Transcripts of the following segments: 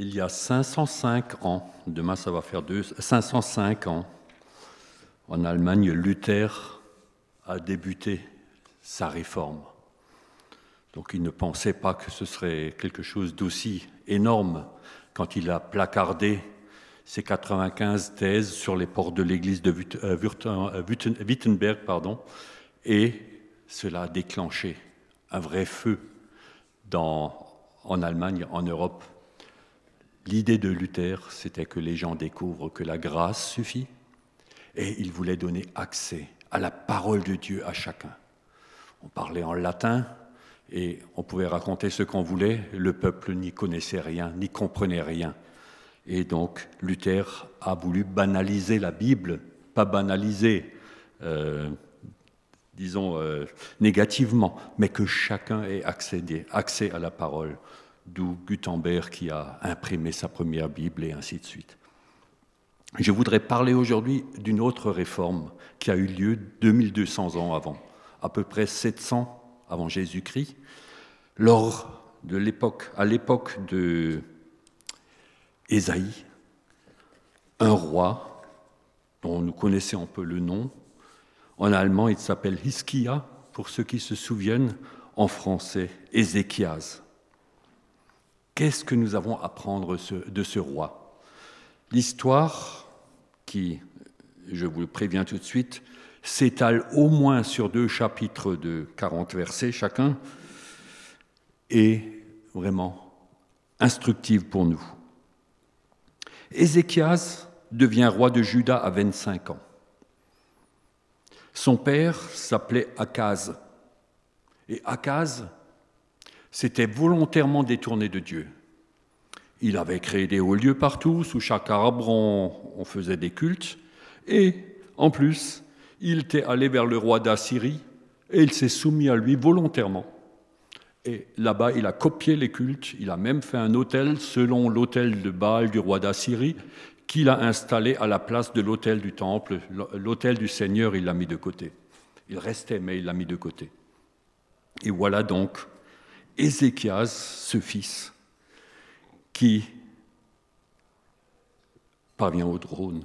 il y a 505 ans, demain ça va faire deux, 505 ans, en Allemagne, Luther a débuté sa réforme. Donc il ne pensait pas que ce serait quelque chose d'aussi énorme quand il a placardé ses 95 thèses sur les portes de l'église de euh, euh, Wittenberg, et cela a déclenché un vrai feu en Allemagne, en Europe. L'idée de Luther, c'était que les gens découvrent que la grâce suffit, et il voulait donner accès à la parole de Dieu à chacun. On parlait en latin, et on pouvait raconter ce qu'on voulait, le peuple n'y connaissait rien, n'y comprenait rien. Et donc Luther a voulu banaliser la Bible, pas banaliser, euh, disons, euh, négativement, mais que chacun ait accès à la parole, d'où Gutenberg qui a imprimé sa première Bible et ainsi de suite. Je voudrais parler aujourd'hui d'une autre réforme qui a eu lieu 2200 ans avant, à peu près 700 avant Jésus-Christ, lors de l'époque, à l'époque de Ésaïe, un roi dont nous connaissons un peu le nom. En allemand, il s'appelle Hiskia, pour ceux qui se souviennent, en français, Ézéchias. Qu'est-ce que nous avons à apprendre de ce roi? L'histoire, qui, je vous le préviens tout de suite, s'étale au moins sur deux chapitres de 40 versets chacun, est vraiment instructive pour nous. Ézéchias devient roi de Juda à 25 ans. Son père s'appelait Akaz. Et Akaz s'était volontairement détourné de Dieu. Il avait créé des hauts lieux partout, sous chaque arbre on, on faisait des cultes, et en plus, il était allé vers le roi d'Assyrie et il s'est soumis à lui volontairement. Et là-bas, il a copié les cultes, il a même fait un hôtel selon l'hôtel de Baal du roi d'Assyrie, qu'il a installé à la place de l'hôtel du temple. L'hôtel du Seigneur, il l'a mis de côté. Il restait, mais il l'a mis de côté. Et voilà donc Ézéchias, ce fils, qui parvient au trône.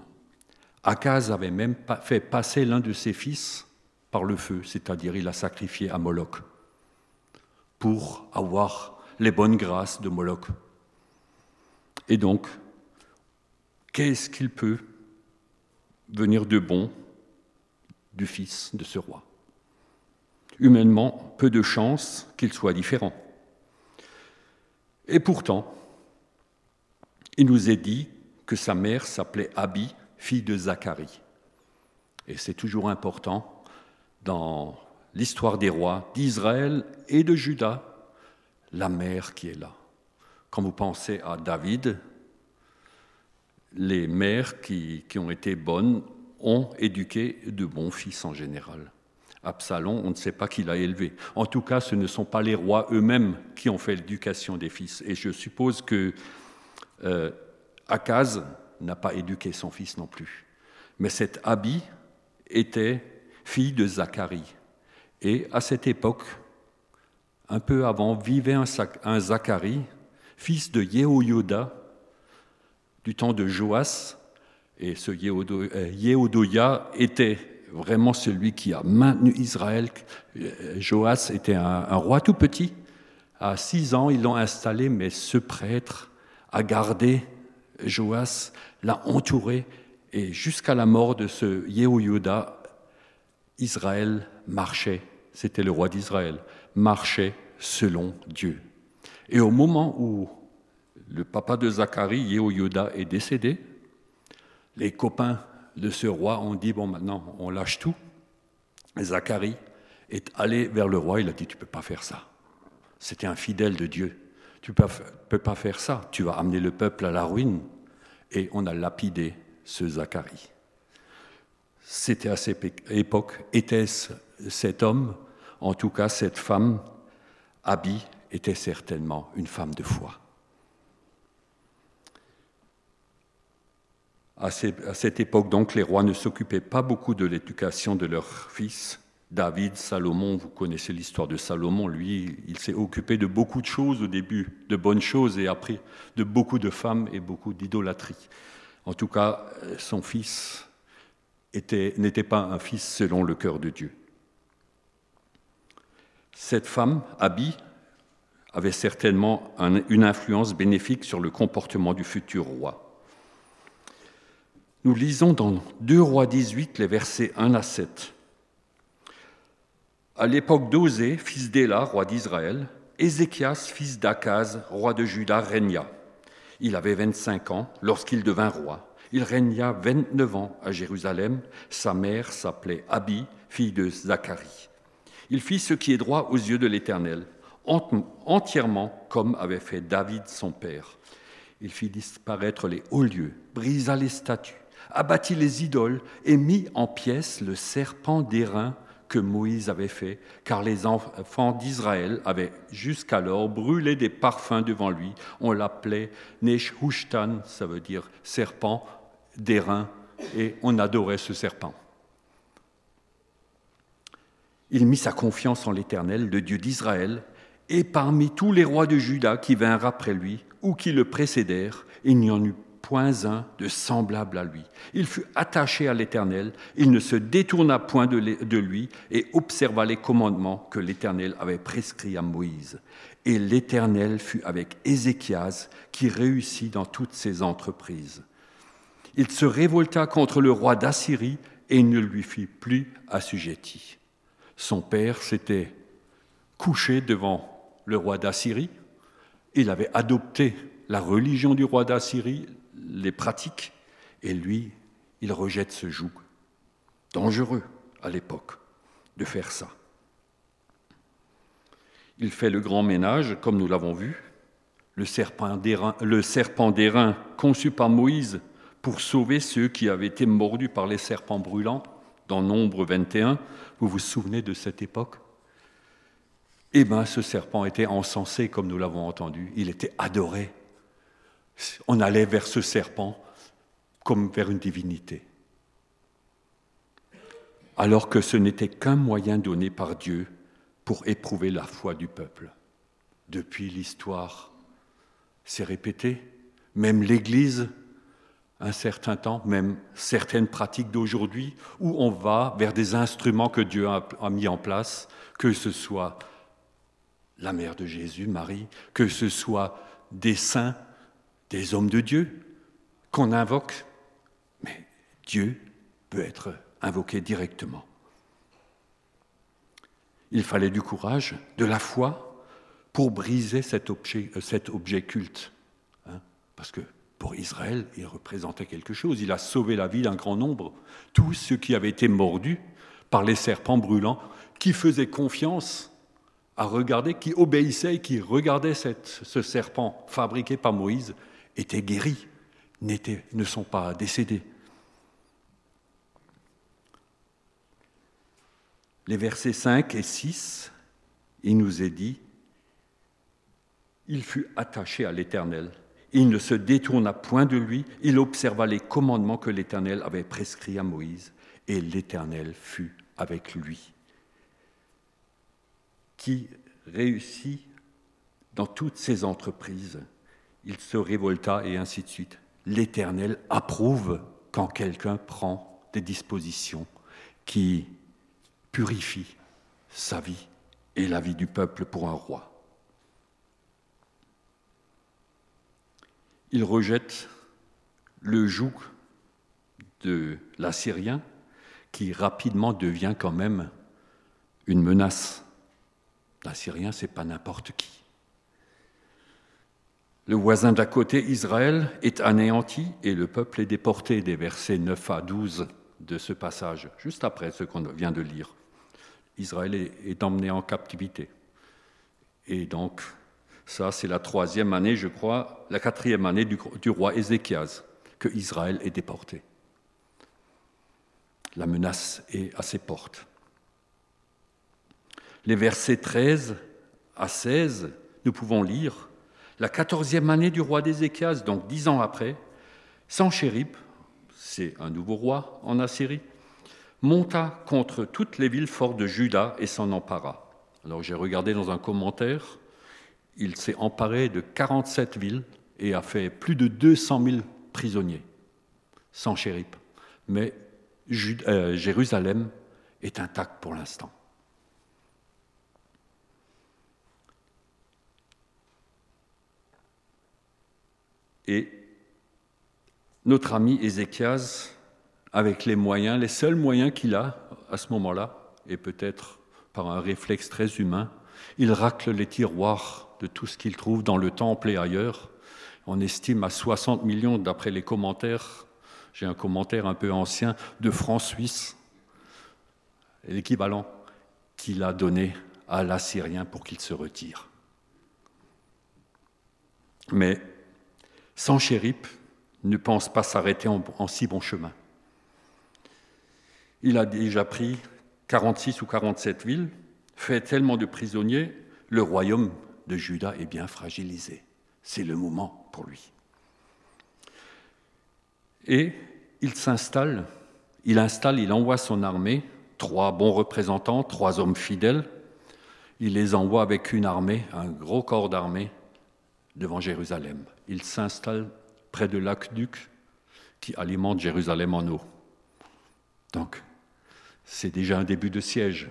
Akaz avait même fait passer l'un de ses fils par le feu, c'est-à-dire il a sacrifié à Moloch pour avoir les bonnes grâces de Moloch. Et donc, qu'est-ce qu'il peut venir de bon du fils de ce roi? Humainement, peu de chance qu'il soit différent. Et pourtant, il nous est dit que sa mère s'appelait Abi, fille de Zacharie. Et c'est toujours important dans l'histoire des rois d'Israël et de Juda, la mère qui est là. Quand vous pensez à David, les mères qui ont été bonnes ont éduqué de bons fils en général. Absalom, on ne sait pas qui l'a élevé. En tout cas, ce ne sont pas les rois eux-mêmes qui ont fait l'éducation des fils. Et je suppose que euh, Akaz n'a pas éduqué son fils non plus. Mais cette Abi était fille de Zacharie. Et à cette époque, un peu avant, vivait un, Zacharie, fils de Yehoyoda, du temps de Joas. Et ce Yehodoya était vraiment celui qui a maintenu Israël. Joas était un, roi tout petit. À six ans, ils l'ont installé, mais ce prêtre a gardé Joas l'a entouré et jusqu'à la mort de ce Yehoyuda, Israël marchait, c'était le roi d'Israël, marchait selon Dieu. Et au moment où le papa de Zacharie, Yehoyuda, est décédé, les copains de ce roi ont dit, bon maintenant on lâche tout. Zacharie est allé vers le roi, il a dit, tu ne peux pas faire ça. C'était un fidèle de Dieu. Tu ne peux pas faire ça, tu vas amener le peuple à la ruine. Et on a lapidé ce Zacharie. C'était à cette époque, était-ce cet homme, en tout cas cette femme, Abi, était certainement une femme de foi. À cette époque, donc, les rois ne s'occupaient pas beaucoup de l'éducation de leurs fils, David, Salomon, vous connaissez l'histoire de Salomon, lui, il s'est occupé de beaucoup de choses au début, de bonnes choses, et après de beaucoup de femmes et beaucoup d'idolâtrie. En tout cas, son fils n'était pas un fils selon le cœur de Dieu. Cette femme, Abi, avait certainement une influence bénéfique sur le comportement du futur roi. Nous lisons dans 2 Rois 18 les versets 1 à 7. À l'époque d'Osée, fils d'Éla, roi d'Israël, Ézéchias, fils d'Akaz, roi de Juda, régna. Il avait 25 ans lorsqu'il devint roi. Il régna 29 ans à Jérusalem. Sa mère s'appelait Abi, fille de Zacharie. Il fit ce qui est droit aux yeux de l'Éternel, entièrement comme avait fait David son père. Il fit disparaître les hauts lieux, brisa les statues, abattit les idoles et mit en pièces le serpent d'airain que Moïse avait fait, car les enfants d'Israël avaient jusqu'alors brûlé des parfums devant lui. On l'appelait Neshhushtan, ça veut dire serpent d'airain, et on adorait ce serpent. Il mit sa confiance en l'Éternel, le Dieu d'Israël, et parmi tous les rois de Juda qui vinrent après lui, ou qui le précédèrent, il n'y en eut point un de semblable à lui. Il fut attaché à l'Éternel, il ne se détourna point de lui et observa les commandements que l'Éternel avait prescrits à Moïse. Et l'Éternel fut avec Ézéchias, qui réussit dans toutes ses entreprises. Il se révolta contre le roi d'Assyrie et ne lui fit plus assujetti. Son père s'était couché devant le roi d'Assyrie, il avait adopté la religion du roi d'Assyrie, les pratiques, et lui, il rejette ce joug. Dangereux à l'époque de faire ça. Il fait le grand ménage, comme nous l'avons vu. Le serpent d'airain conçu par Moïse pour sauver ceux qui avaient été mordus par les serpents brûlants, dans Nombre 21. Vous vous souvenez de cette époque? Eh bien, ce serpent était encensé, comme nous l'avons entendu. Il était adoré on allait vers ce serpent comme vers une divinité. Alors que ce n'était qu'un moyen donné par Dieu pour éprouver la foi du peuple. Depuis l'histoire, c'est répété, même l'Église, un certain temps, même certaines pratiques d'aujourd'hui, où on va vers des instruments que Dieu a, mis en place, que ce soit la mère de Jésus, Marie, que ce soit des saints des hommes de Dieu qu'on invoque, mais Dieu peut être invoqué directement. Il fallait du courage, de la foi pour briser cet objet, euh, culte. Hein, parce que pour Israël, il représentait quelque chose. Il a sauvé la vie d'un grand nombre. Tous ceux qui avaient été mordus par les serpents brûlants, qui faisaient confiance à regarder, qui obéissaient, qui regardaient ce serpent fabriqué par Moïse, étaient guéris, ne sont pas décédés. Les versets 5 et 6, il nous est dit, il fut attaché à l'Éternel, il ne se détourna point de lui, il observa les commandements que l'Éternel avait prescrits à Moïse, et l'Éternel fut avec lui, qui réussit dans toutes ses entreprises il se révolta et ainsi de suite. L'Éternel approuve quand quelqu'un prend des dispositions qui purifient sa vie et la vie du peuple pour un roi. Il rejette le joug de l'Assyrien qui rapidement devient quand même une menace. L'Assyrien, c'est pas n'importe qui. Le voisin d'à côté, Israël, est anéanti et le peuple est déporté, des versets 9 à 12 de ce passage, juste après ce qu'on vient de lire. Israël est emmené en captivité. Et donc, ça, c'est la troisième année, je crois, la quatrième année du, roi Ézéchias, que Israël est déporté. La menace est à ses portes. Les versets 13 à 16, nous pouvons lire la quatorzième année du roi d'Ézéchias, donc dix ans après, Sanchérib, c'est un nouveau roi en Assyrie, monta contre toutes les villes fortes de Juda et s'en empara. Alors j'ai regardé dans un commentaire, il s'est emparé de 47 villes et a fait plus de 200 000 prisonniers, sans chérip. Mais euh, Jérusalem est intact pour l'instant. Et notre ami Ézéchias, avec les moyens, les seuls moyens qu'il a à ce moment-là, et peut-être par un réflexe très humain, il racle les tiroirs de tout ce qu'il trouve dans le temple et ailleurs. On estime à 60 millions, d'après les commentaires, j'ai un commentaire un peu ancien, de francs suisses, l'équivalent qu'il a donné à l'Assyrien pour qu'il se retire. Mais sans chérip, ne pense pas s'arrêter en, en, si bon chemin. Il a déjà pris 46 ou 47 villes, fait tellement de prisonniers, le royaume de Juda est bien fragilisé. C'est le moment pour lui. Et il s'installe, il installe, il envoie son armée, trois bons représentants, trois hommes fidèles. Il les envoie avec une armée, un gros corps d'armée, devant Jérusalem. Il s'installe près de l'aqueduc qui alimente Jérusalem en eau. Donc, c'est déjà un début de siège.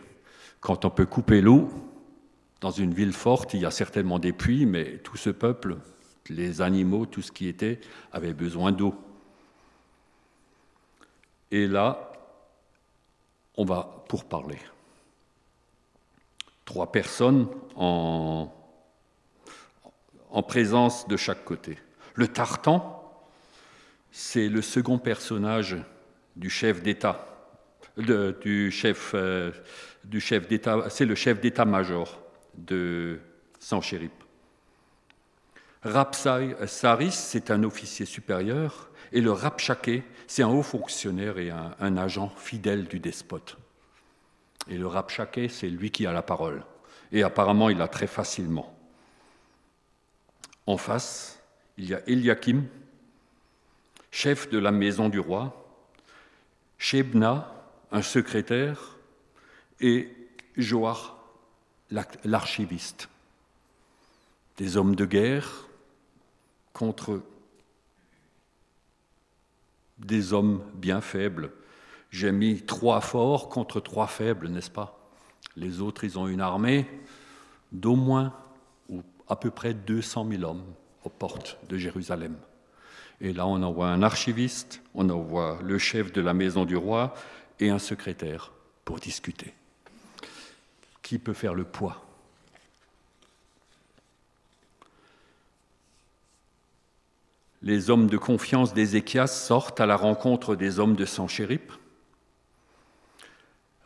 Quand on peut couper l'eau, dans une ville forte, il y a certainement des puits, mais tout ce peuple, les animaux, tout ce qui était, avait besoin d'eau. Et là, on va pour parler. Trois personnes en en présence de chaque côté. Le Tartan, c'est le second personnage du chef d'État, du chef, euh, du chef d'État, c'est le chef d'État-major de Sanchérip. Rapsai Saris, c'est un officier supérieur, et le Rapchaké, c'est un haut fonctionnaire et un, un, agent fidèle du despote. Et le Rapchaké, c'est lui qui a la parole. Et apparemment, il l'a très facilement. En face, il y a Eliakim, chef de la maison du roi, Shebna, un secrétaire, et Joar, l'archiviste. Des hommes de guerre contre des hommes bien faibles. J'ai mis trois forts contre trois faibles, n'est-ce pas? Les autres, ils ont une armée d'au moins à peu près 200 000 hommes aux portes de Jérusalem. Et là, on envoie un archiviste, on envoie le chef de la maison du roi et un secrétaire pour discuter. Qui peut faire le poids? Les hommes de confiance d'Ézéchias sortent à la rencontre des hommes de Sanchérip.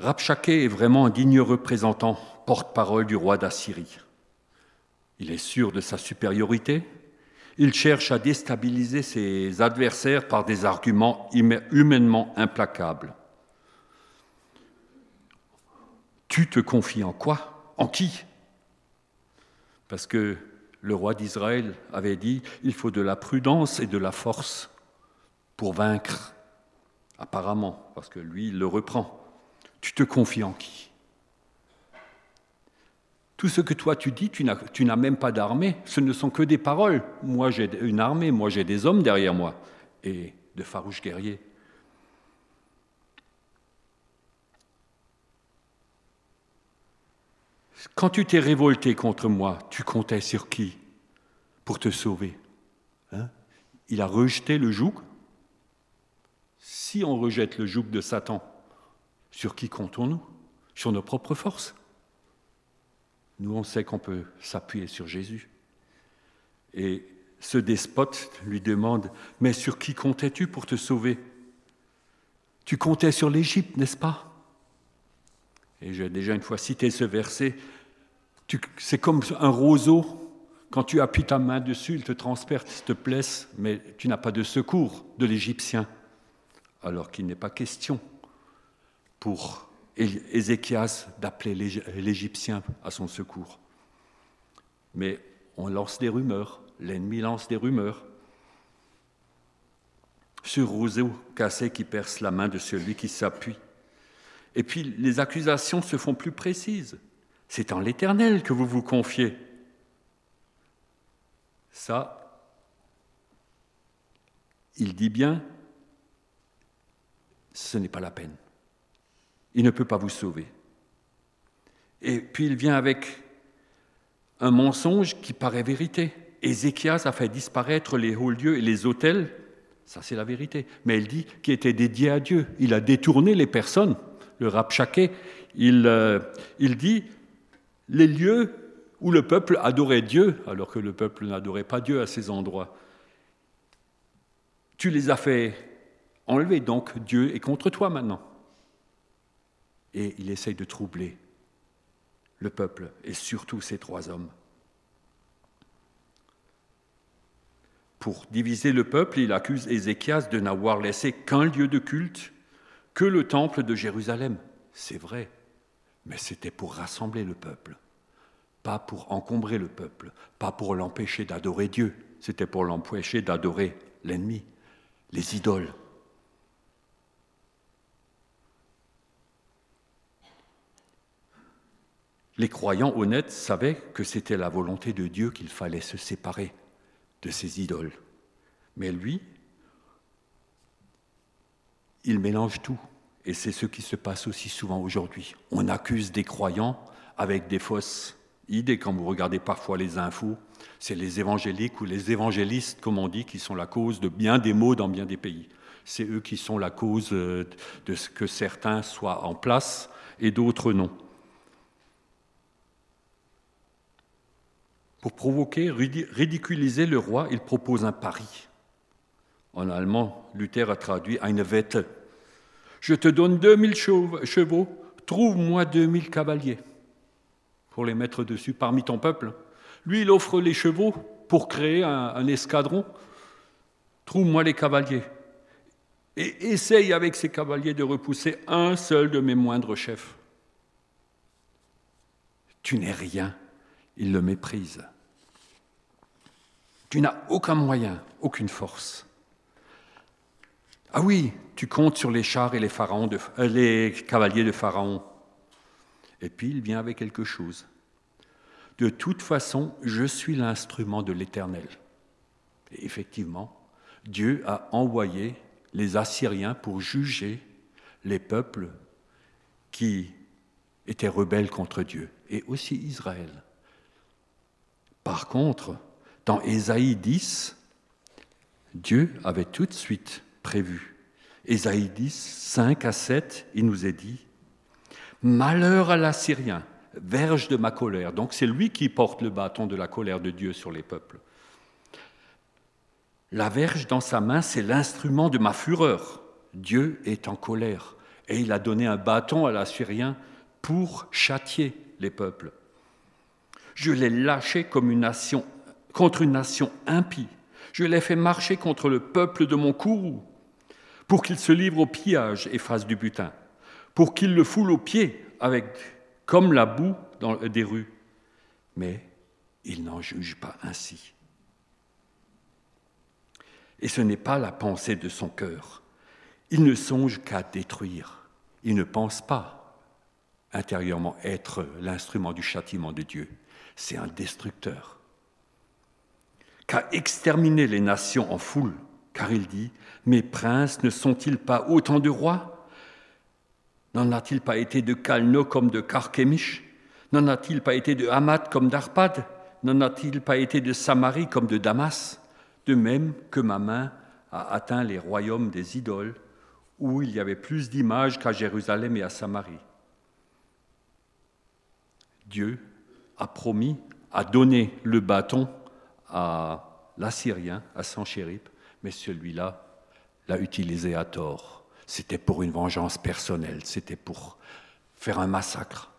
Rabchaké est vraiment un digne représentant, porte-parole du roi d'Assyrie. Il est sûr de sa supériorité. Il cherche à déstabiliser ses adversaires par des arguments humainement implacables. Tu te confies en quoi? En qui? Parce que le roi d'Israël avait dit, il faut de la prudence et de la force pour vaincre, apparemment, parce que lui, il le reprend. Tu te confies en qui? Tout ce que toi tu dis, tu n'as même pas d'armée, ce ne sont que des paroles. Moi j'ai une armée, moi j'ai des hommes derrière moi, et de farouches guerriers. Quand tu t'es révolté contre moi, tu comptais sur qui pour te sauver hein? Il a rejeté le joug? Si on rejette le joug de Satan, sur qui comptons-nous? Sur nos propres forces? Nous, on sait qu'on peut s'appuyer sur Jésus. Et ce despote lui demande, mais sur qui comptais-tu pour te sauver? Tu comptais sur l'Égypte, n'est-ce pas? Et j'ai déjà une fois cité ce verset. C'est comme un roseau. Quand tu appuies ta main dessus, il te transperce, te blesse, mais tu n'as pas de secours de l'Égyptien. Alors qu'il n'est pas question pour Ézéchias d'appeler l'Égyptien à son secours. Mais on lance des rumeurs, l'ennemi lance des rumeurs. Ce roseau cassé qui perce la main de celui qui s'appuie. Et puis les accusations se font plus précises. C'est en l'Éternel que vous vous confiez. Ça, il dit bien, ce n'est pas la peine. Il ne peut pas vous sauver. Et puis il vient avec un mensonge qui paraît vérité. Ézéchias a fait disparaître les hauts lieux et les autels, ça c'est la vérité. Mais il dit qu'il était dédié à Dieu. Il a détourné les personnes. Le Rabchaké, il, euh, il dit les lieux où le peuple adorait Dieu, alors que le peuple n'adorait pas Dieu à ces endroits. Tu les as fait enlever, donc Dieu est contre toi maintenant. Et il essaye de troubler le peuple et surtout ces trois hommes. Pour diviser le peuple, il accuse Ézéchias de n'avoir laissé qu'un lieu de culte, que le temple de Jérusalem. C'est vrai, mais c'était pour rassembler le peuple, pas pour encombrer le peuple, pas pour l'empêcher d'adorer Dieu, c'était pour l'empêcher d'adorer l'ennemi, les idoles. Les croyants honnêtes savaient que c'était la volonté de Dieu qu'il fallait se séparer de ces idoles. Mais lui, il mélange tout. Et c'est ce qui se passe aussi souvent aujourd'hui. On accuse des croyants avec des fausses idées. Quand vous regardez parfois les infos, c'est les évangéliques ou les évangélistes, comme on dit, qui sont la cause de bien des maux dans bien des pays. C'est eux qui sont la cause de ce que certains soient en place et d'autres non. Pour provoquer, ridiculiser le roi, il propose un pari. En allemand, Luther a traduit eine Wette. Je te donne 2000 chevaux, trouve-moi 2000 cavaliers pour les mettre dessus parmi ton peuple. Lui, il offre les chevaux pour créer un, un escadron. Trouve-moi les cavaliers. Et essaye avec ces cavaliers de repousser un seul de mes moindres chefs. Tu n'es rien il le méprise. Tu n'as aucun moyen, aucune force. Ah oui, tu comptes sur les chars et les, pharaons euh, les cavaliers de Pharaon. Et puis il vient avec quelque chose. De toute façon, je suis l'instrument de l'Éternel. Et effectivement, Dieu a envoyé les Assyriens pour juger les peuples qui étaient rebelles contre Dieu, et aussi Israël. Par contre, dans Ésaïe 10, Dieu avait tout de suite prévu. Ésaïe 10, 5 à 7, il nous est dit Malheur à l'Assyrien, verge de ma colère. Donc c'est lui qui porte le bâton de la colère de Dieu sur les peuples. La verge dans sa main, c'est l'instrument de ma fureur. Dieu est en colère et il a donné un bâton à l'Assyrien pour châtier les peuples. Je l'ai lâché contre une nation impie. Je l'ai fait marcher contre le peuple de mon courroux, pour qu'il se livre au pillage et fasse du butin, pour qu'il le foule aux pieds avec, comme la boue dans des rues. Mais il n'en juge pas ainsi. Et ce n'est pas la pensée de son cœur. Il ne songe qu'à détruire. Il ne pense pas intérieurement être l'instrument du châtiment de Dieu c'est un destructeur. Qu'a exterminé les nations en foule, car il dit, Mes princes ne sont-ils pas autant de rois? N'en a-t-il pas été de Calno comme de Carchemish? N'en a-t-il pas été de Hamath comme d'Arpad? N'en a-t-il pas été de Samarie comme de Damas? De même que ma main a atteint les royaumes des idoles, où il y avait plus d'images qu'à Jérusalem et à Samarie. Dieu a promis, a donné le bâton à l'Assyrien, à Sanchérib, mais celui-là l'a utilisé à tort. C'était pour une vengeance personnelle, c'était pour faire un massacre.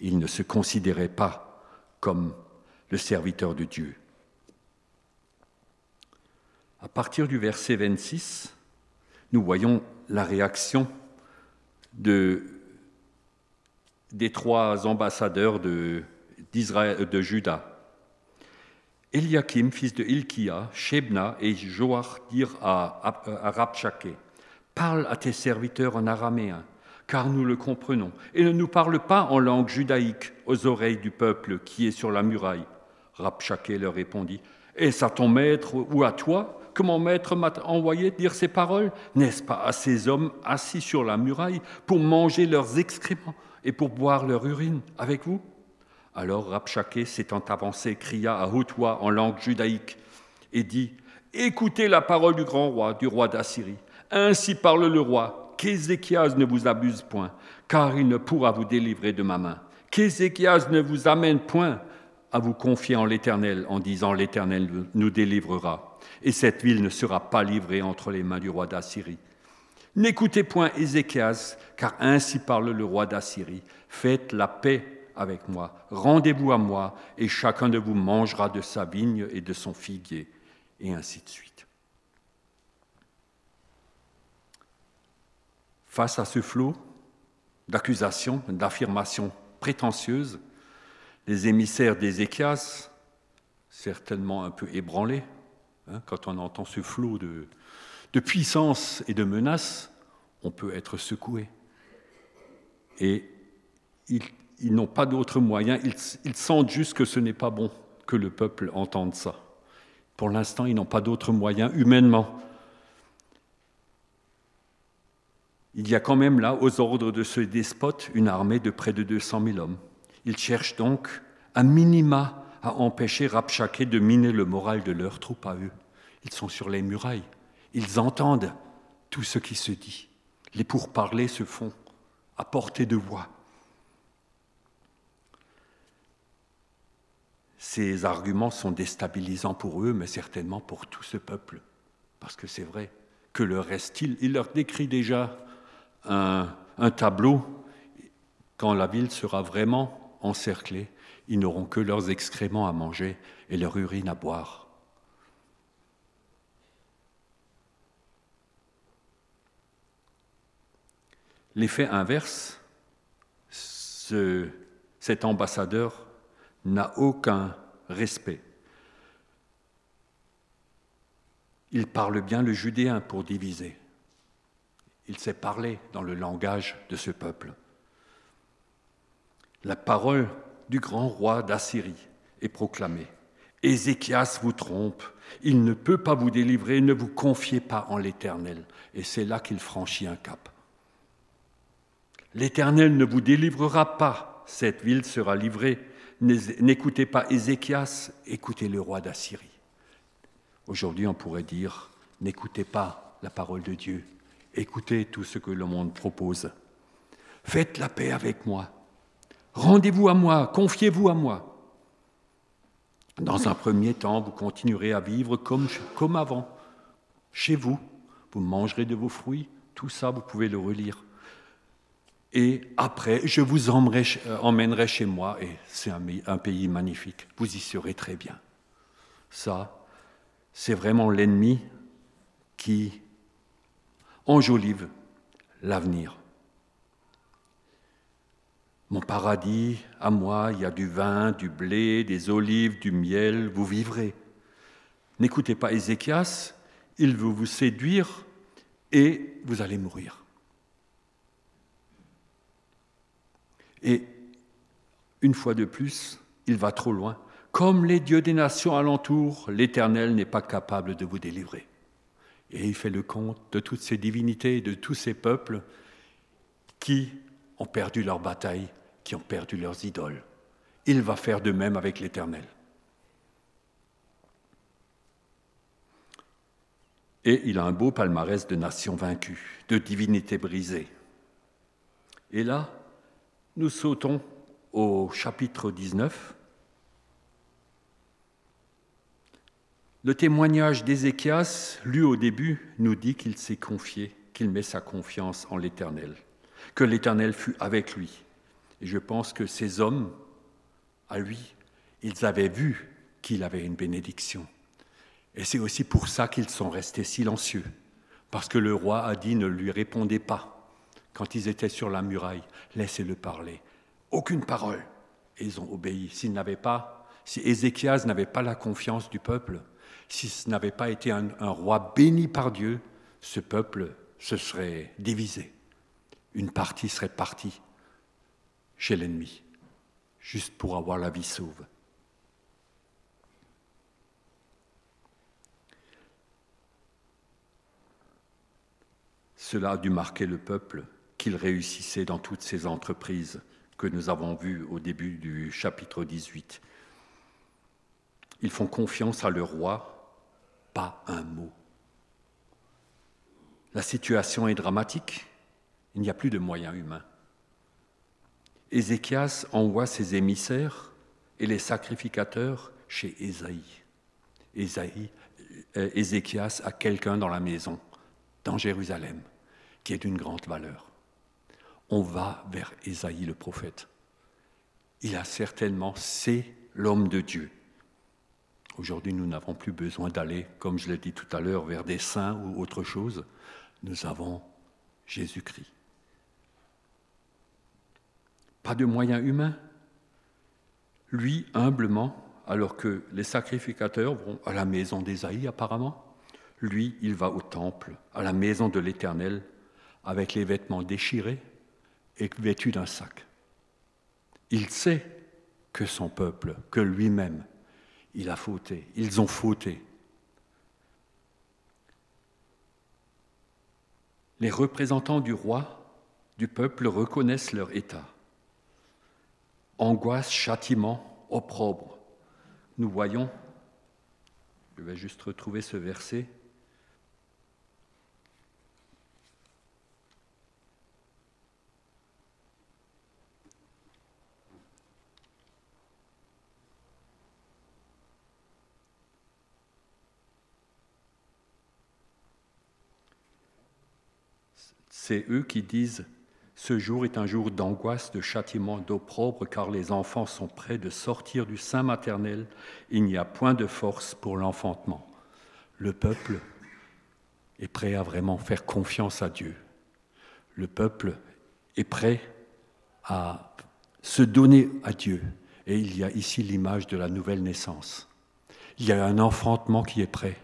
Il ne se considérait pas comme le serviteur de Dieu. À partir du verset 26, nous voyons la réaction de, des trois ambassadeurs de, de Juda. Eliakim, fils de Ilkia, Shebna et Joach dirent à, à, Parle à tes serviteurs en araméen, car nous le comprenons, et ne nous parle pas en langue judaïque aux oreilles du peuple qui est sur la muraille. Rabchaké leur répondit Est-ce à ton maître ou à toi que mon maître m'a envoyé dire ces paroles? N'est-ce pas à ces hommes assis sur la muraille pour manger leurs excréments et pour boire leur urine avec vous? Alors Rabchaké, s'étant avancé, cria à haute voix en langue judaïque et dit Écoutez la parole du grand roi, du roi d'Assyrie. Ainsi parle le roi, qu'Ézéchias ne vous abuse point, car il ne pourra vous délivrer de ma main. Qu'Ézéchias ne vous amène point à vous confier en l'Éternel en disant l'Éternel nous délivrera, et cette ville ne sera pas livrée entre les mains du roi d'Assyrie. N'écoutez point Ézéchias, car ainsi parle le roi d'Assyrie. Faites la paix avec moi, rendez-vous à moi, et chacun de vous mangera de sa vigne et de son figuier et ainsi de suite. Face à ce flot d'accusations, d'affirmations prétentieuses, les émissaires d'Ézéchias, certainement un peu ébranlés, hein, quand on entend ce flot de, de puissance et de menaces, on peut être secoué. Et ils, n'ont pas d'autre moyen, ils, ils sentent juste que ce n'est pas bon que le peuple entende ça. Pour l'instant, ils n'ont pas d'autres moyens humainement. Il y a quand même là, aux ordres de ce despote, une armée de près de 200 000 hommes. Ils cherchent donc, à minima, à empêcher Rabchaké de miner le moral de leurs troupes à eux. Ils sont sur les murailles. Ils entendent tout ce qui se dit. Les pourparlers se font à portée de voix. Ces arguments sont déstabilisants pour eux, mais certainement pour tout ce peuple. Parce que c'est vrai que leur reste-t-il? Il leur décrit déjà un, tableau. Quand la ville sera vraiment encerclée, ils n'auront que leurs excréments à manger et leur urine à boire. L'effet inverse, ce, cet ambassadeur n'a aucun respect. Il parle bien le judéen pour diviser. Il sait parler dans le langage de ce peuple. La parole du grand roi d'Assyrie est proclamée. Ézéchias vous trompe, il ne peut pas vous délivrer, ne vous confiez pas en l'Éternel. Et c'est là qu'il franchit un cap. L'Éternel ne vous délivrera pas, cette ville sera livrée N'écoutez pas Ézéchias, écoutez le roi d'Assyrie. Aujourd'hui, on pourrait dire, n'écoutez pas la parole de Dieu, écoutez tout ce que le monde propose. Faites la paix avec moi. Rendez-vous à moi, confiez-vous à moi. Dans un premier temps, vous continuerez à vivre comme, comme avant, chez vous. Vous mangerez de vos fruits, tout ça, vous pouvez le relire et après, je vous euh, emmènerai chez moi, et c'est un, pays magnifique, vous y serez très bien. Ça, c'est vraiment l'ennemi qui enjolive l'avenir. Mon paradis, à moi, il y a du vin, du blé, des olives, du miel, vous vivrez. N'écoutez pas Ézéchias, il veut vous séduire et vous allez mourir. Et une fois de plus, il va trop loin. Comme les dieux des nations alentour, l'Éternel n'est pas capable de vous délivrer. Et il fait le compte de toutes ces divinités, de tous ces peuples qui ont perdu leur bataille, qui ont perdu leurs idoles. Il va faire de même avec l'Éternel. Et il a un beau palmarès de nations vaincues, de divinités brisées. Et là, nous sautons au chapitre 19. Le témoignage d'Ézéchias, lu au début, nous dit qu'il s'est confié, qu'il met sa confiance en l'Éternel, que l'Éternel fut avec lui. Et je pense que ces hommes, à lui, ils avaient vu qu'il avait une bénédiction. Et c'est aussi pour ça qu'ils sont restés silencieux, parce que le roi a dit ne lui répondez pas quand ils étaient sur la muraille, laissez-le parler. Aucune parole. Et ils ont obéi. S'ils n'avaient pas, si Ézéchias n'avait pas la confiance du peuple, si ce n'avait pas été un, roi béni par Dieu, ce peuple se serait divisé. une partie serait partie chez l'ennemi, juste pour avoir la vie sauve. Cela a dû marquer le peuple qu'il réussissait dans toutes ses entreprises que nous avons vues au début du chapitre 18. Ils font confiance à leur roi, pas un mot. La situation est dramatique, il n'y a plus de moyens humains. Ézéchias envoie ses émissaires et les sacrificateurs chez Ésaïe. Ésaïe euh, Ézéchias a quelqu'un dans la maison, dans Jérusalem, qui est d'une grande valeur. On va vers Ésaïe le prophète. Il a certainement, c'est l'homme de Dieu. Aujourd'hui, nous n'avons plus besoin d'aller, comme je l'ai dit tout à l'heure, vers des saints ou autre chose. Nous avons Jésus-Christ. Pas de moyens humains. Lui, humblement, alors que les sacrificateurs vont à la maison d'Ésaïe apparemment, lui, il va au temple, à la maison de l'Éternel, avec les vêtements déchirés vêtu d'un sac. Il sait que son peuple, que lui-même, il a fauté, ils ont fauté. Les représentants du roi, du peuple reconnaissent leur état. Angoisse, châtiment, opprobre. Nous voyons, je vais juste retrouver ce verset, C'est eux qui disent Ce jour est un jour d'angoisse, de châtiment, d'opprobre, car les enfants sont prêts de sortir du sein maternel. Il n'y a point de force pour l'enfantement. Le peuple est prêt à vraiment faire confiance à Dieu. Le peuple est prêt à se donner à Dieu. Et il y a ici l'image de la nouvelle naissance. Il y a un enfantement qui est prêt,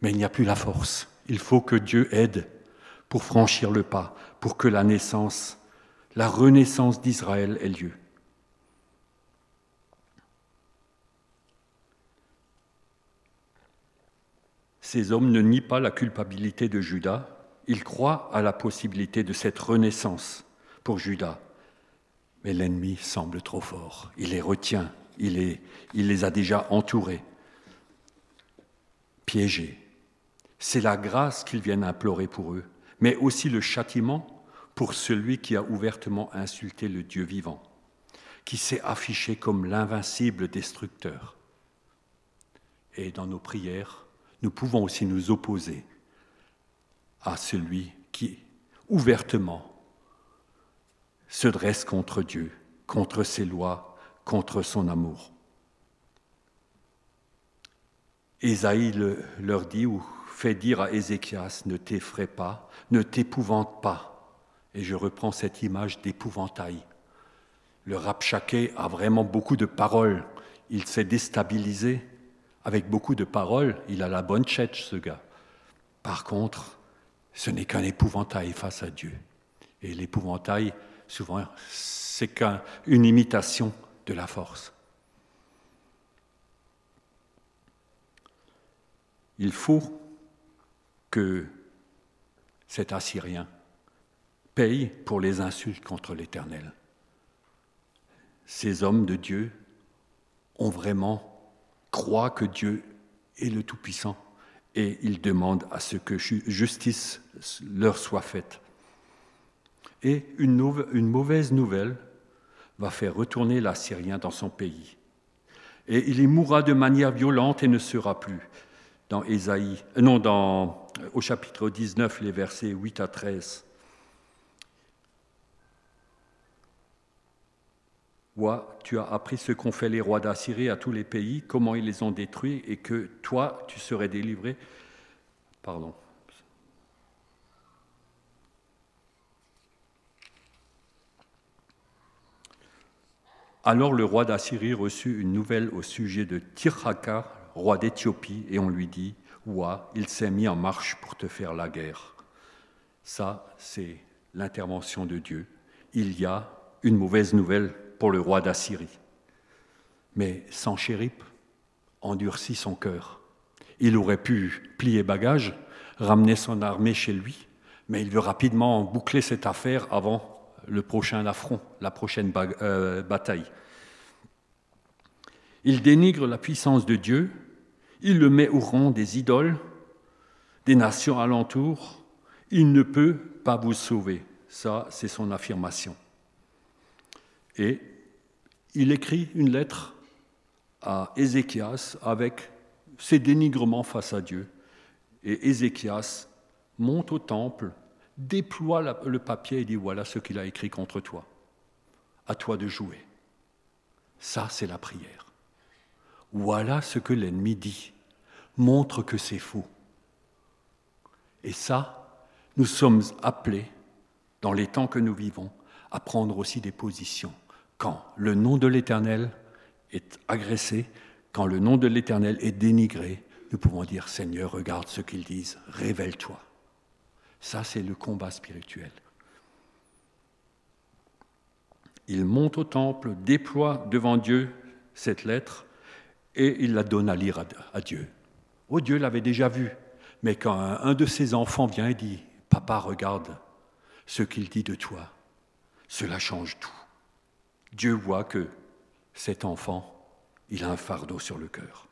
mais il n'y a plus la force. Il faut que Dieu aide pour franchir le pas, pour que la naissance, la renaissance d'Israël ait lieu. Ces hommes ne nient pas la culpabilité de Judas, ils croient à la possibilité de cette renaissance pour Judas. Mais l'ennemi semble trop fort, il les retient, il les, a déjà entourés, piégés. C'est la grâce qu'ils viennent implorer pour eux mais aussi le châtiment pour celui qui a ouvertement insulté le Dieu vivant, qui s'est affiché comme l'invincible destructeur. Et dans nos prières, nous pouvons aussi nous opposer à celui qui, ouvertement, se dresse contre Dieu, contre ses lois, contre son amour. Ésaïe leur dit, ou fait dire à Ézéchias, ne t'effraie pas, ne t'épouvante pas. Et je reprends cette image d'épouvantail. Le Rapchaké a vraiment beaucoup de paroles. Il s'est déstabilisé avec beaucoup de paroles. Il a la bonne tchetch, ce gars. Par contre, ce n'est qu'un épouvantail face à Dieu. Et l'épouvantail, souvent, c'est qu'une imitation de la force. Il faut que cet Assyrien paye pour les insultes contre l'Éternel. Ces hommes de Dieu ont vraiment croient que Dieu est le Tout-Puissant et ils demandent à ce que justice leur soit faite. Et une, mauvaise nouvelle va faire retourner l'Assyrien dans son pays. Et il y mourra de manière violente et ne sera plus. Dans Ésaïe, euh, non, dans au chapitre 19, les versets 8 à 13. Vois, tu as appris ce qu'ont fait les rois d'Assyrie à tous les pays, comment ils les ont détruits, et que toi, tu serais délivré. Pardon. Alors le roi d'Assyrie reçut une nouvelle au sujet de Tirhaka, roi d'Éthiopie, et on lui dit il s'est mis en marche pour te faire la guerre. Ça, c'est l'intervention de Dieu. Il y a une mauvaise nouvelle pour le roi d'Assyrie. Mais Sanchérib endurcit son cœur. Il aurait pu plier bagage, ramener son armée chez lui, mais il veut rapidement boucler cette affaire avant le prochain affront, la prochaine euh, bataille. Il dénigre la puissance de Dieu, il le met au rang des idoles, des nations alentours, il ne peut pas vous sauver. Ça, c'est son affirmation. Et il écrit une lettre à Ézéchias avec ses dénigrements face à Dieu. Et Ézéchias monte au temple, déploie le papier et dit voilà ce qu'il a écrit contre toi. À toi de jouer. Ça, c'est la prière. Voilà ce que l'ennemi dit. Montre que c'est faux. Et ça, nous sommes appelés, dans les temps que nous vivons, à prendre aussi des positions. Quand le nom de l'Éternel est agressé, quand le nom de l'Éternel est dénigré, nous pouvons dire Seigneur, regarde ce qu'ils disent, révèle-toi. Ça, c'est le combat spirituel. Il monte au temple, déploie devant Dieu cette lettre et il la donne à lire à Dieu. Oh, Dieu l'avait déjà vu, mais quand un de ses enfants vient et dit, Papa, regarde ce qu'il dit de toi, cela change tout. Dieu voit que cet enfant, il a un fardeau sur le cœur.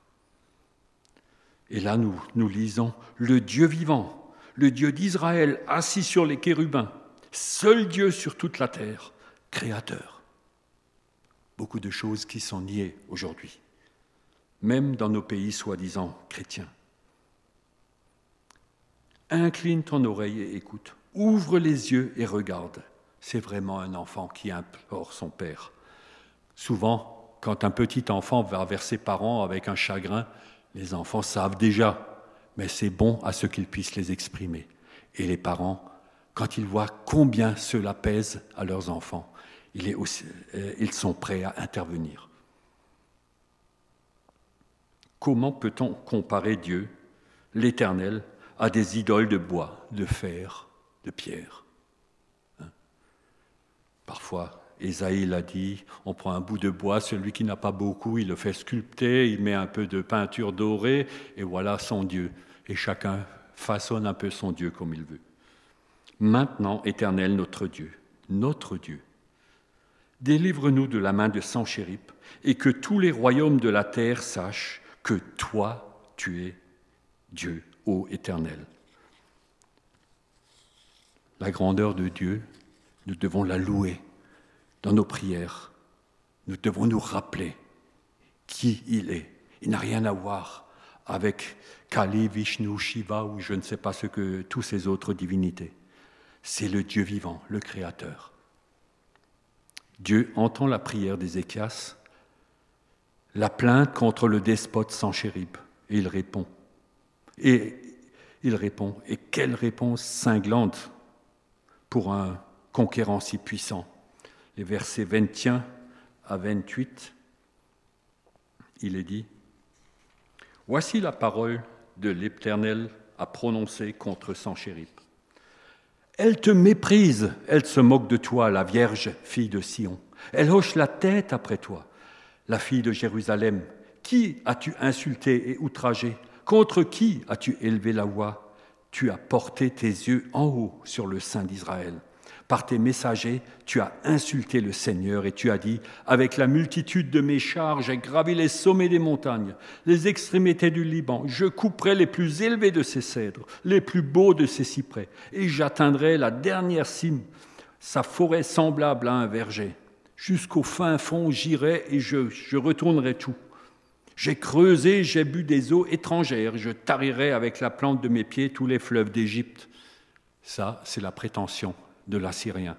Et là, nous, nous lisons, le Dieu vivant le Dieu d'Israël assis sur les chérubins, seul Dieu sur toute la terre, créateur. Beaucoup de choses qui sont niées aujourd'hui, même dans nos pays soi-disant chrétiens. Incline ton oreille et écoute, ouvre les yeux et regarde. C'est vraiment un enfant qui implore son père. Souvent, quand un petit enfant va vers ses parents avec un chagrin, les enfants savent déjà mais c'est bon à ce qu'ils puissent les exprimer. Et les parents, quand ils voient combien cela pèse à leurs enfants, euh, ils sont prêts à intervenir. Comment peut-on comparer Dieu, l'Éternel, à des idoles de bois, de fer, de pierre hein? Parfois, Esaïe l'a dit, on prend un bout de bois, celui qui n'a pas beaucoup, il le fait sculpter, il met un peu de peinture dorée, et voilà son Dieu. Et chacun façonne un peu son Dieu comme il veut. Maintenant, éternel notre Dieu, notre Dieu, délivre-nous de la main de Sanchérib, et que tous les royaumes de la terre sachent que toi, tu es Dieu, ô éternel. La grandeur de Dieu, nous devons la louer dans nos prières. Nous devons nous rappeler qui il est. Il n'a rien à voir avec Kali, Vishnu, Shiva ou je ne sais pas ce que tous ces autres divinités. C'est le Dieu vivant, le Créateur. Dieu entend la prière d'Ézéchias, la plainte contre le despote sans chérib, et il répond. Et il répond. Et quelle réponse cinglante pour un conquérant si puissant les versets 21 à 28, il est dit Voici la parole de l'Éternel à prononcer contre Sanchérib. Elle te méprise, elle se moque de toi, la Vierge, fille de Sion. Elle hoche la tête après toi, la fille de Jérusalem. Qui as-tu insulté et outragé? Contre qui as-tu élevé la voix? Tu as porté tes yeux en haut sur le sein d'Israël. Par tes messagers, tu as insulté le Seigneur et tu as dit, avec la multitude de mes chars, j'ai gravi les sommets des montagnes, les extrémités du Liban, je couperai les plus élevés de ces cèdres, les plus beaux de ces cyprès, et j'atteindrai la dernière cime, sa forêt semblable à un verger. Jusqu'au fin fond, j'irai et je, retournerai tout. J'ai creusé, j'ai bu des eaux étrangères, je tarirai avec la plante de mes pieds tous les fleuves d'Égypte. Ça, c'est la prétention de l'Assyrien.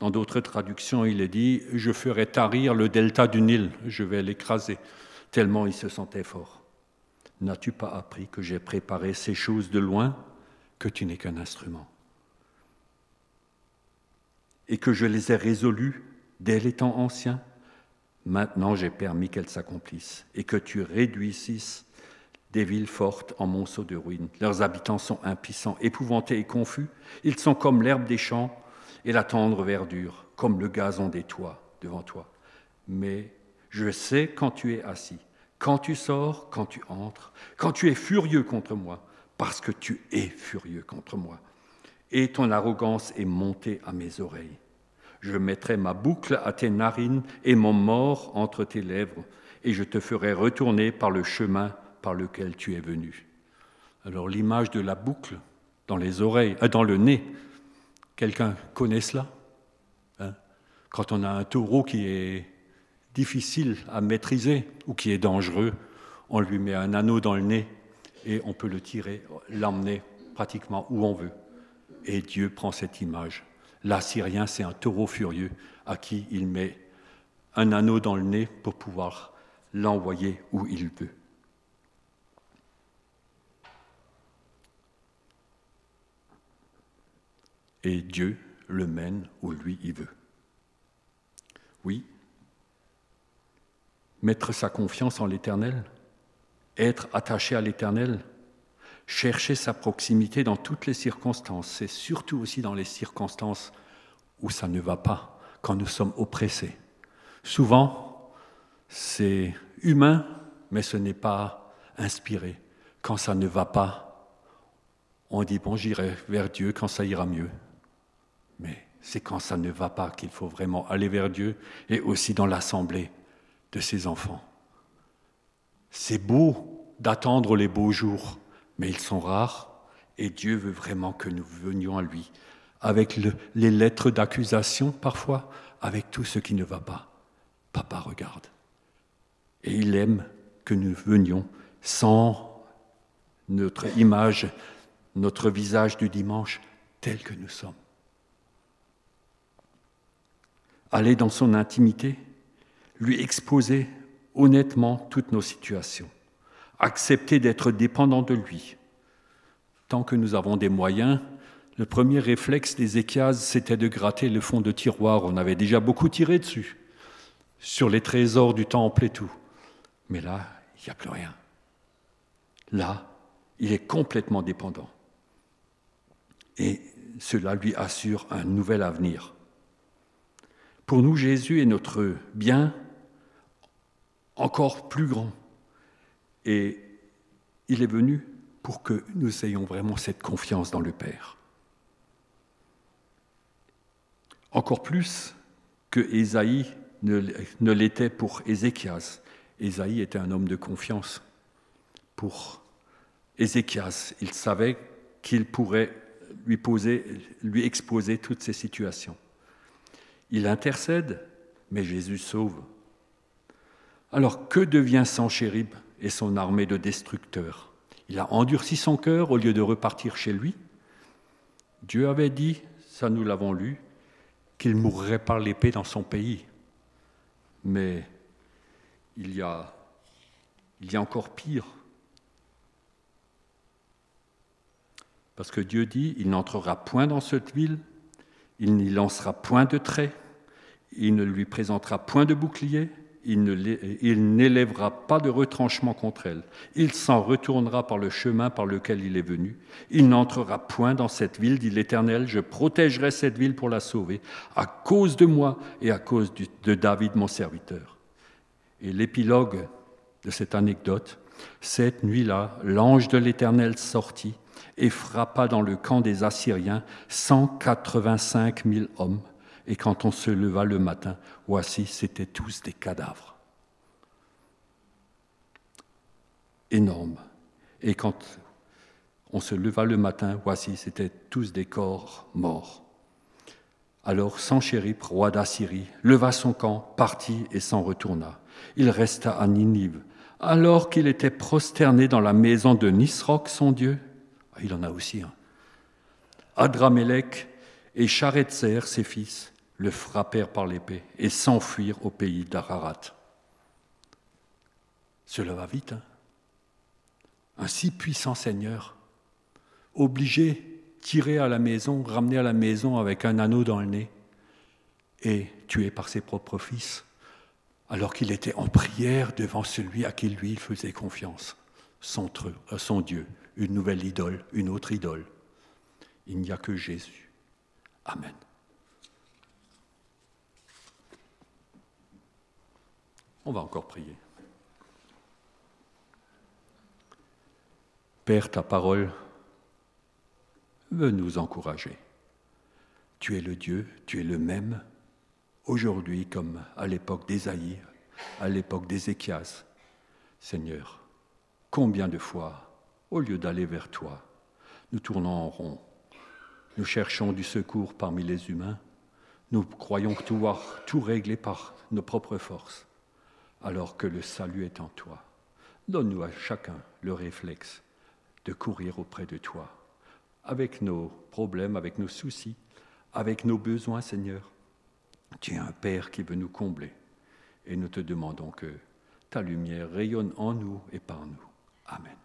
Dans d'autres traductions, il est dit Je ferai tarir le delta du Nil, je vais l'écraser, tellement il se sentait fort. N'as-tu pas appris que j'ai préparé ces choses de loin, que tu n'es qu'un instrument Et que je les ai résolues dès les temps anciens Maintenant j'ai permis qu'elles s'accomplissent et que tu réduisisses des villes fortes en monceaux de ruines. Leurs habitants sont impuissants, épouvantés et confus. Ils sont comme l'herbe des champs et la tendre verdure, comme le gazon des toits devant toi. Mais je sais quand tu es assis, quand tu sors, quand tu entres, quand tu es furieux contre moi, parce que tu es furieux contre moi. Et ton arrogance est montée à mes oreilles. Je mettrai ma boucle à tes narines et mon mort entre tes lèvres, et je te ferai retourner par le chemin par lequel tu es venu. Alors l'image de la boucle dans les oreilles, euh, dans le nez, quelqu'un connaît cela hein? Quand on a un taureau qui est difficile à maîtriser ou qui est dangereux, on lui met un anneau dans le nez et on peut le tirer, l'emmener pratiquement où on veut. Et Dieu prend cette image. L'Assyrien, c'est un taureau furieux à qui il met un anneau dans le nez pour pouvoir l'envoyer où il veut. Et Dieu le mène où lui il veut. Oui, mettre sa confiance en l'Éternel, être attaché à l'Éternel, chercher sa proximité dans toutes les circonstances, c'est surtout aussi dans les circonstances où ça ne va pas, quand nous sommes oppressés. Souvent, c'est humain, mais ce n'est pas inspiré. Quand ça ne va pas, on dit, bon, j'irai vers Dieu quand ça ira mieux. Mais c'est quand ça ne va pas qu'il faut vraiment aller vers Dieu et aussi dans l'assemblée de ses enfants. C'est beau d'attendre les beaux jours, mais ils sont rares et Dieu veut vraiment que nous venions à lui, avec les lettres d'accusation parfois, avec tout ce qui ne va pas. Papa regarde. Et il aime que nous venions sans notre image, notre visage du dimanche tel que nous sommes. Aller dans son intimité, lui exposer honnêtement toutes nos situations, accepter d'être dépendant de lui. Tant que nous avons des moyens, le premier réflexe des échiases, c'était de gratter le fond de tiroir. On avait déjà beaucoup tiré dessus, sur les trésors du temple et tout. Mais là, il n'y a plus rien. Là, il est complètement dépendant. Et cela lui assure un nouvel avenir. Pour nous, Jésus est notre bien, encore plus grand. Et il est venu pour que nous ayons vraiment cette confiance dans le Père. Encore plus que Ésaïe ne, l'était pour Ézéchias. Ésaïe était un homme de confiance. Pour Ézéchias, il savait qu'il pourrait lui, poser, lui exposer toutes ces situations. Il intercède, mais Jésus sauve. Alors que devient Sanchérib? Et son armée de destructeurs Il a endurci son cœur au lieu de repartir chez lui. Dieu avait dit, ça nous l'avons lu, qu'il mourrait par l'épée dans son pays. Mais il y a, il y a encore pire. Parce que Dieu dit, il n'entrera point dans cette ville, il n'y lancera point de trait, il ne lui présentera point de bouclier, il n'élèvera pas de retranchement contre elle. Il s'en retournera par le chemin par lequel il est venu. Il n'entrera point dans cette ville, dit l'Éternel. Je protégerai cette ville pour la sauver, à cause de moi et à cause de David, mon serviteur. Et l'épilogue de cette anecdote, cette nuit-là, l'ange de l'Éternel sortit et frappa dans le camp des Assyriens 185 000 hommes et quand on se leva le matin, voici, c'étaient tous des cadavres. Énorme. Et quand on se leva le matin, voici, c'étaient tous des corps morts. Alors Sanchérip, roi d'Assyrie, leva son camp, partit et s'en retourna. Il resta à Ninive, alors qu'il était prosterné dans la maison de Nisroch, son Dieu. Ah, il en a aussi un. Adramélec et Charetzer, ses fils, le frappèrent par l'épée et s'enfuirent au pays d'Ararat. Cela va vite. Hein un si puissant Seigneur, obligé, tirer à la maison, ramener à la maison avec un anneau dans le nez et tué par ses propres fils, alors qu'il était en prière devant celui à qui lui faisait confiance, son, euh, son Dieu, une nouvelle idole, une autre idole. Il n'y a que Jésus. Amen. On va encore prier. Père, ta parole veut nous encourager. Tu es le Dieu, tu es le même, aujourd'hui comme à l'époque d'Ésaïe, à l'époque d'Ézéchias. Seigneur, combien de fois, au lieu d'aller vers toi, nous tournons en rond, nous cherchons du secours parmi les humains, nous croyons pouvoir tout régler par nos propres forces, alors que le salut est en toi. Donne-nous à chacun le réflexe de courir auprès de toi, avec nos problèmes, avec nos soucis, avec nos besoins, Seigneur. Tu es un Père qui veut nous combler, et nous te demandons que ta lumière rayonne en nous et par nous. Amen.